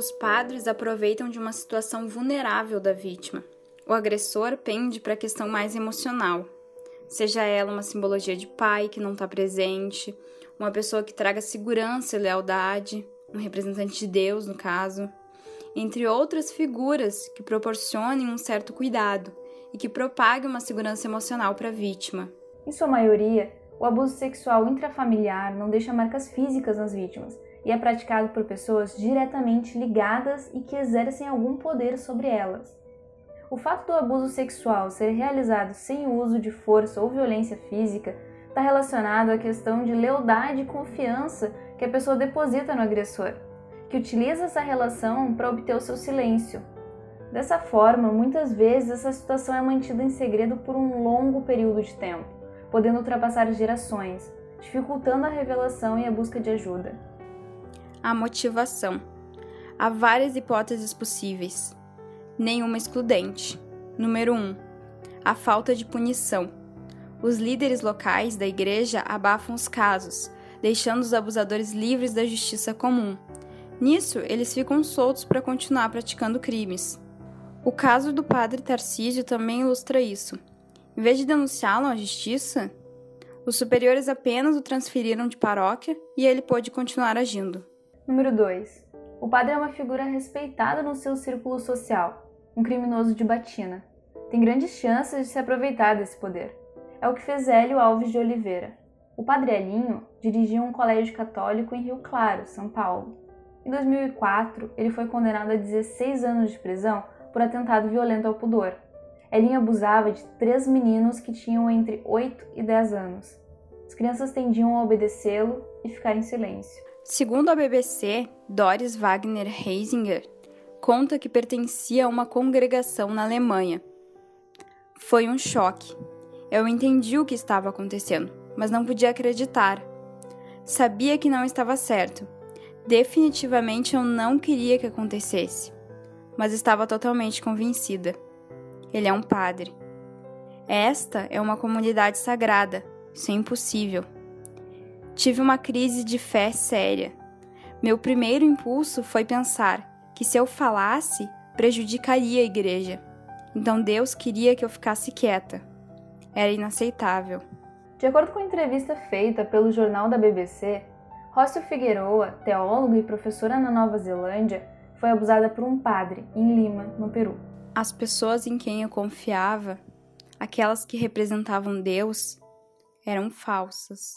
Os padres aproveitam de uma situação vulnerável da vítima. O agressor pende para a questão mais emocional, seja ela uma simbologia de pai que não está presente, uma pessoa que traga segurança e lealdade, um representante de Deus, no caso, entre outras figuras que proporcionem um certo cuidado e que propaguem uma segurança emocional para a vítima. Em sua maioria, o abuso sexual intrafamiliar não deixa marcas físicas nas vítimas e é praticado por pessoas diretamente ligadas e que exercem algum poder sobre elas. O fato do abuso sexual ser realizado sem o uso de força ou violência física está relacionado à questão de lealdade e confiança que a pessoa deposita no agressor, que utiliza essa relação para obter o seu silêncio. Dessa forma, muitas vezes essa situação é mantida em segredo por um longo período de tempo, podendo ultrapassar gerações, dificultando a revelação e a busca de ajuda. A motivação. Há várias hipóteses possíveis, nenhuma excludente. Número 1. Um, a falta de punição. Os líderes locais da igreja abafam os casos, deixando os abusadores livres da justiça comum. Nisso, eles ficam soltos para continuar praticando crimes. O caso do padre Tarcísio também ilustra isso. Em vez de denunciá-lo à justiça, os superiores apenas o transferiram de paróquia e ele pôde continuar agindo. Número 2. O padre é uma figura respeitada no seu círculo social, um criminoso de batina. Tem grandes chances de se aproveitar desse poder. É o que fez Hélio Alves de Oliveira. O padre Elinho dirigia um colégio católico em Rio Claro, São Paulo. Em 2004, ele foi condenado a 16 anos de prisão por atentado violento ao pudor. Elinho abusava de três meninos que tinham entre 8 e 10 anos. As crianças tendiam a obedecê-lo e ficar em silêncio. Segundo a BBC, Doris Wagner Heisinger conta que pertencia a uma congregação na Alemanha. Foi um choque. Eu entendi o que estava acontecendo, mas não podia acreditar. Sabia que não estava certo. Definitivamente eu não queria que acontecesse, mas estava totalmente convencida. Ele é um padre. Esta é uma comunidade sagrada. Isso é impossível. Tive uma crise de fé séria. Meu primeiro impulso foi pensar que se eu falasse, prejudicaria a igreja. Então Deus queria que eu ficasse quieta. Era inaceitável. De acordo com a entrevista feita pelo jornal da BBC, Rócio Figueroa, teólogo e professora na Nova Zelândia, foi abusada por um padre em Lima, no Peru. As pessoas em quem eu confiava, aquelas que representavam Deus, eram falsas.